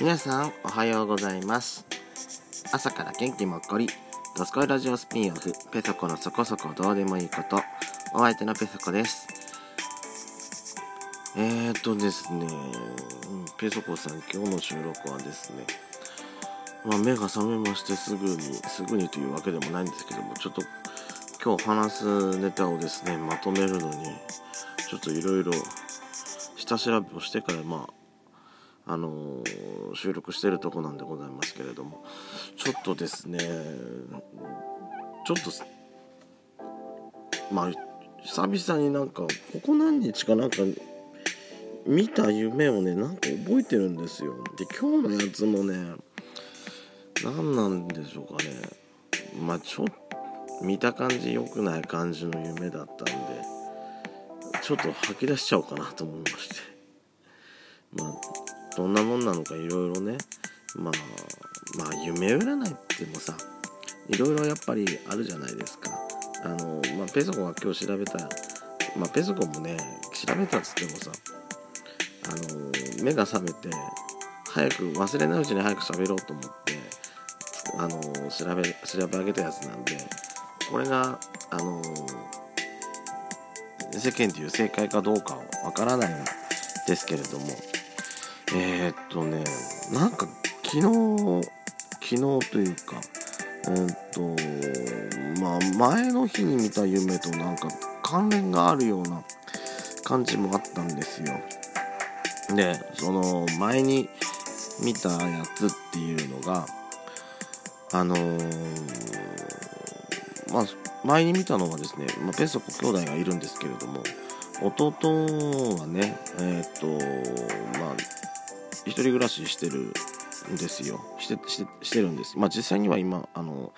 皆さんおはようございます。朝から元気もっこり。ドスコイラジオスピンオフ。ペソコのそこそこどうでもいいこと。お相手のペソコです。えーとですね。ペソコさん今日の収録はですね。まあ、目が覚めましてすぐにすぐにというわけでもないんですけどもちょっと今日話すネタをですねまとめるのにちょっといろいろ下調べをしてからまああのー、収録してるとこなんでございますけれども。ちょっとですねちょっとまあ久々になんかここ何日かなんか見た夢をねなんか覚えてるんですよ。で今日のやつもね何なんでしょうかね。まあちょっと見た感じ良くない感じの夢だったんでちょっと吐き出しちゃおうかなと思いまして。まあどんなもんなのかいろいろね。まあまあ夢占いってもさいろいろやっぱりあるじゃないですか。あのまあペソコが今日調べたまあペソコもね調べたっつってもさあの目が覚めて早く忘れないうちに早く喋ろうと思ってあの調べ調べ上げたやつなんでこれがあの世間でいう正解かどうかはわからないんですけれどもえー、っとねなんか昨日昨日というかえー、っとまあ前の日に見た夢となんか関連があるような感じもあったんですよ。でその前に見たやつっていうのがあのー、まあ前に見たのはですね、まあ、ペソコ兄弟がいるんですけれども弟はねえっ、とまあ一人暮らししてるんですよ。してしてしてるんです。まあ実際には今あの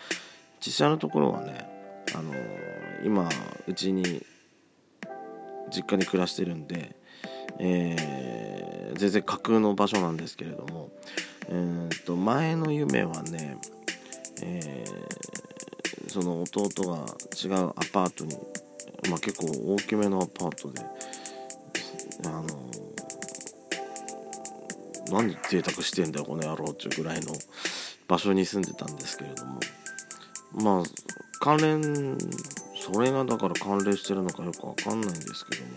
実際のところはねあの今うちに実家に暮らしてるんで、えー、全然架空の場所なんですけれども、えー、と前の夢はね、えー、その弟が違うアパートに、まあ、結構大きめのアパートであの何贅沢してんだよこの野郎っていうぐらいの場所に住んでたんですけれども。まあ関連それがだから関連してるのかよくわかんないんですけども。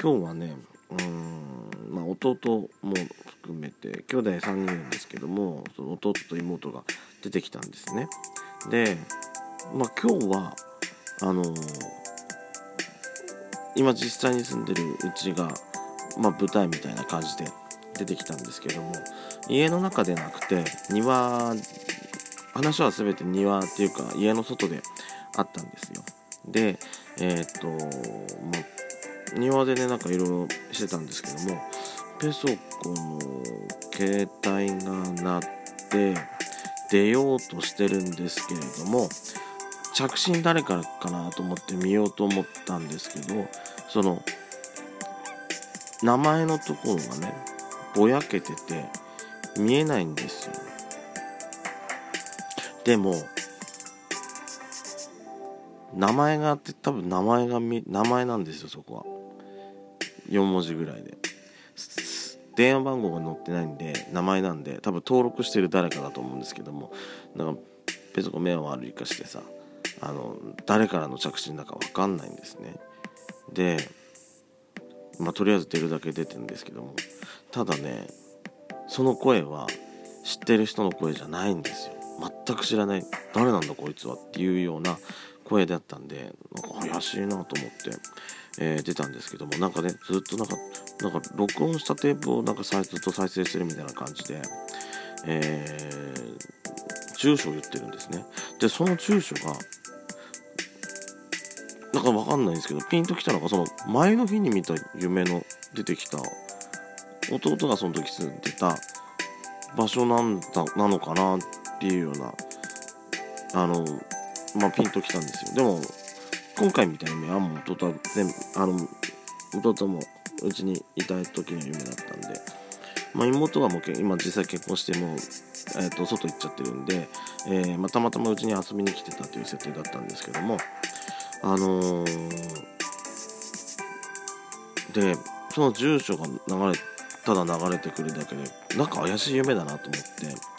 今日はねうんまあ弟も含めて兄弟3人いるんですけどもその弟と妹が出てきたんですね。でまあ今日はあのー、今実際に住んでるうちがまあ舞台みたいな感じで出てきたんですけども家の中でなくて庭話は全て庭っていうか家の外であったんですよ。でえー、っとまあ庭でねなんかいろいろしてたんですけどもペソコの携帯が鳴って出ようとしてるんですけれども着信誰からかなと思って見ようと思ったんですけどその名前のところがねぼやけてて見えないんですよ。でも名前があって多分名前が名前なんですよそこは。4文字ぐらいで。電話番号が載ってないんで名前なんで多分登録してる誰かだと思うんですけども。なんかペソコ目を悪いかしてさあの誰からの着信だか分かんないんですね。でまあとりあえず出るだけ出てるんですけども。ただねその声は知ってる人の声じゃないんですよ。全く知らない。誰なんだこいつはっていうような声だったんでなんか怪しいなと思って、えー、出たんですけども。なんかねずっとなんかなんか録音したテープをなんかずっと再生してるみたいな感じで、えー、住所を言ってるんですね。でその住所がなんかわかんないんですけどピンときたのがその前の日に見た夢の出てきた弟がその時住んでた場所なんだなのかなっていうようなあのまあピンときたんですよ。でも今回みたいにあんも弟は全部あの弟もうちにいた時の夢だったんで、まあ、妹がもう今実際結婚してもう、えー、と外行っちゃってるんで、えーまあ、たまたまうちに遊びに来てたという設定だったんですけどもあのー、でその住所が流れただ流れてくるだけでなんか怪しい夢だなと思って。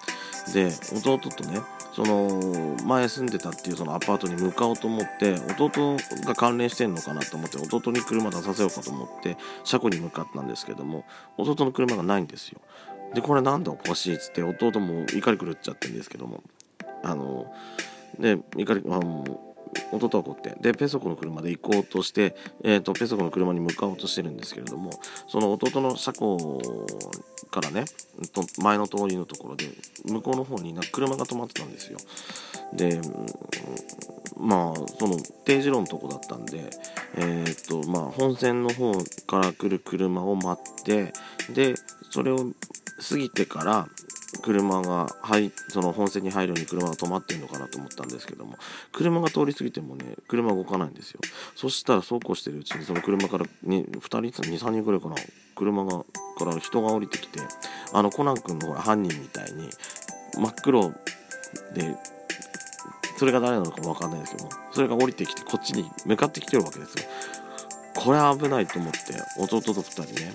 で弟とねその前住んでたっていうそのアパートに向かおうと思って弟が関連してんのかなと思って弟に車出させようかと思って車庫に向かったんですけども弟の車がないんですよ。でこれなんでおかしいっつって弟も怒り狂っちゃってるんですけどもあので怒りあの弟は怒ってでペソコの車で行こうとして、えーと、ペソコの車に向かおうとしてるんですけれどもその弟の車庫からね前の通りのところで向こうの方にな車が止まってたんですよ。でまあその定時路のとこだったんでえっ、とまあ本線の方から来る車を待ってでそれを過ぎてから車が入その本線に入るように車が止まってんのかなと思ったんですけども車が通り過ぎてもね車動かないんですよ。そしたらそうこうしてるうちにその車から2人23人ぐらいかな車がから人が降りてきてあのコナン君のほら犯人みたいに真っ黒でそれが誰なのかも分かんないですけどもそれが降りてきてこっちに向かってきてるわけですよ。これ危ないと思って弟と2人ね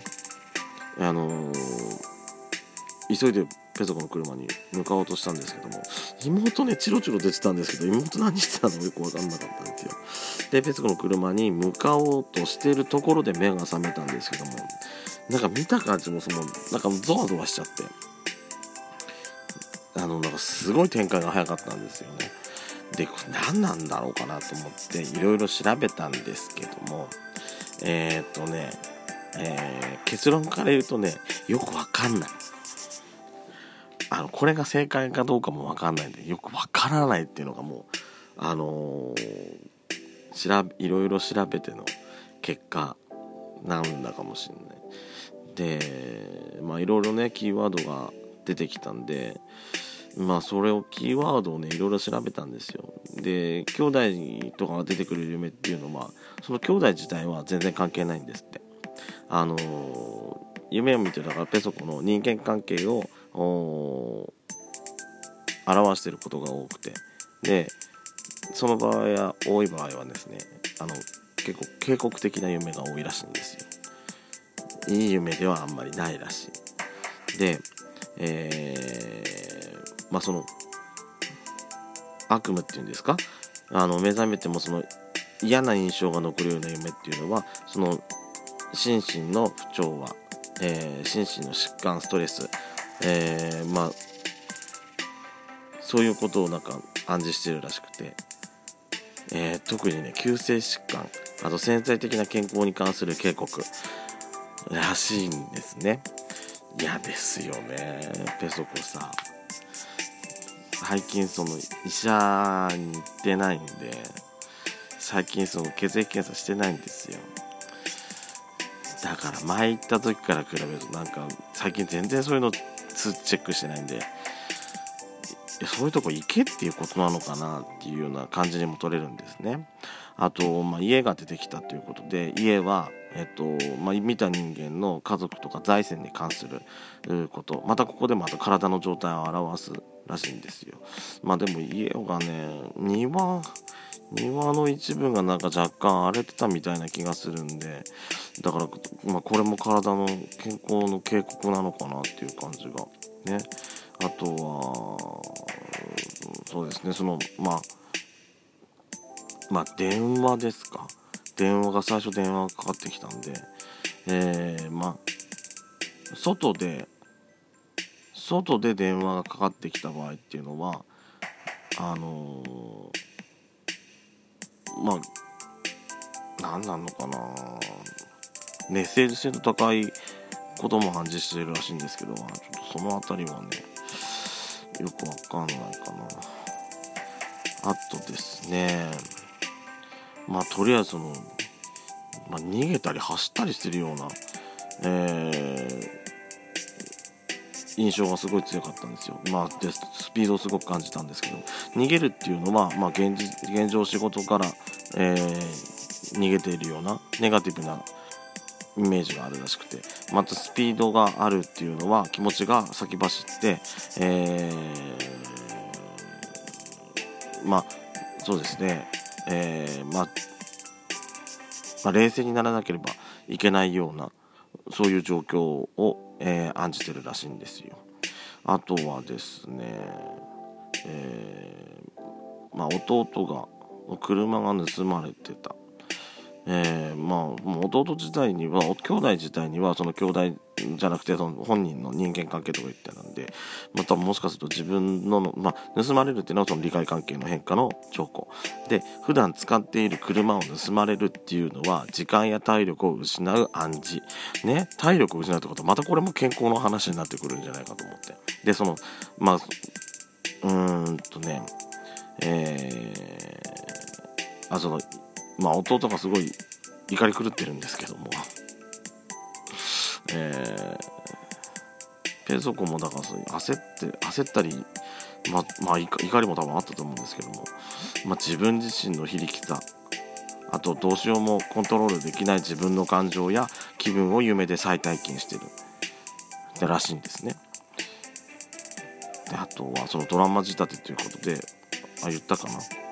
あのー、急いでペソコの車に向かおうとしたんですけども妹ねチロチロ出てたんですけど妹何してたの？よく分かんなかったんですよ。でペソコの車に向かおうとしてるところで目が覚めたんですけどもなんか見た感じもそのなんかゾワゾワしちゃってあのなんかすごい展開が早かったんですよね。でこれ何なんだろうかなと思っていろいろ調べたんですけどもえー、っとね、えー、結論から言うとねよくわかんない。あのこれが正解かどうかも分かんないんでよく分からないっていうのがもうあのー、調べいろいろ調べての結果なんだかもしれない。でまあいろいろねキーワードが出てきたんでまあそれをキーワードをねいろいろ調べたんですよ。で兄弟とかが出てくる夢っていうのはその兄弟自体は全然関係ないんですって。あのー、夢を見てだからペソコの人間関係を表してることが多くて。でその場合や多い場合はですねあの結構警告的な夢が多いらしいんですよ。いい夢ではあんまりないらしい。でえー、まあその悪夢っていうんですか？あの目覚めてもその嫌な印象が残るような夢っていうのはその心身の不調和、えー、心身の疾患ストレスえー、まあそういうことをなんか暗示してるらしくて、えー、特にね急性疾患あと潜在的な健康に関する警告らしいんですね。嫌ですよね。ペソコさ最近その医者に行ってないんで最近その血液検査してないんですよ。だから前行った時から比べるとなんか最近全然そういうのチェックしてないんでそういうとこ行けっていうことなのかなっていうような感じにも取れるんですね。あと、まあ、家が出てきたということで家は、えっとまあ、見た人間の家族とか財政に関することまたここでまた体の状態を表すらしいんですよ。まあでも家がね庭庭の一部がなんか若干荒れてたみたいな気がするんでだから、まあ、これも体の健康の警告なのかなっていう感じが。ね。あとはそうですねそのまあまあ電話ですか。電話が最初電話がかかってきたんでえー、まあ外で外で電話がかかってきた場合っていうのはあのー、まあ何なのかな。メッセージ性の高いことも暗示してるらしいんですけどちょっとその辺りはねよくわかんないかなあとですねまあとりあえずその、まあ、逃げたり走ったりしてるようなえー、印象がすごい強かったんですよ。まあ、でスピードをすごく感じたんですけど逃げるっていうのは、まあ、現実現状仕事から、えー、逃げているようなネガティブなイメージがあるらしくてまたスピードがあるっていうのは気持ちが先走って、えー、まあそうですね、えー、まあ、ま、冷静にならなければいけないようなそういう状況を、えー、案じてるらしいんですよ。あとはですね、えー、ま、弟が車が盗まれてたえー、まあ弟自体には兄弟自体にはその兄弟じゃなくてその本人の人間関係とか言ってたんでまたもしかすると自分の、まあ、盗まれるっていうのはその利害関係の変化の兆候で普段使っている車を盗まれるっていうのは時間や体力を失う暗示。ね体力を失うってことはまたこれも健康の話になってくるんじゃないかと思って。でそのまあうーんとねえー、あそのまあ弟がすごい怒り狂ってるんですけども、えー、ペソコもだからそう焦って焦ったりままあ怒りも多分あったと思うんですけども、まあ、自分自身の非力さ。あとどうしようもコントロールできない自分の感情や気分を夢で再体験してる。ってらしいんですね。であとはそのドラマ仕立てということであ言ったかな。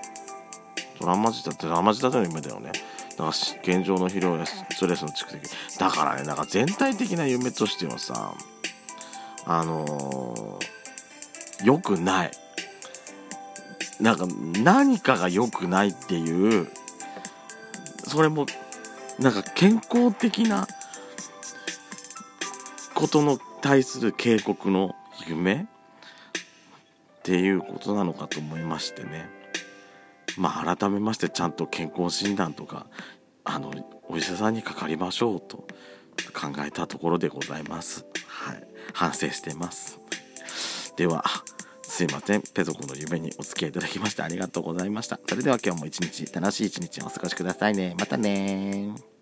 ドラマ仕立てドラマ仕立ての夢だよね。だから現状の疲労やストレスの蓄積。だからねなんか全体的な夢としてはさあのー、良くない。なんか何かが良くないっていうそれもなんか健康的なことの対する警告の夢っていうことなのかと思いましてね。まあ改めましてちゃんと健康診断とかあのお医者さんにかかりましょうと考えたところでございます。はい、反省してます。ではすいません。ペソコの夢にお付き合いいただきましてありがとうございました。それでは今日も一日楽しい一日をお過ごしくださいね。またね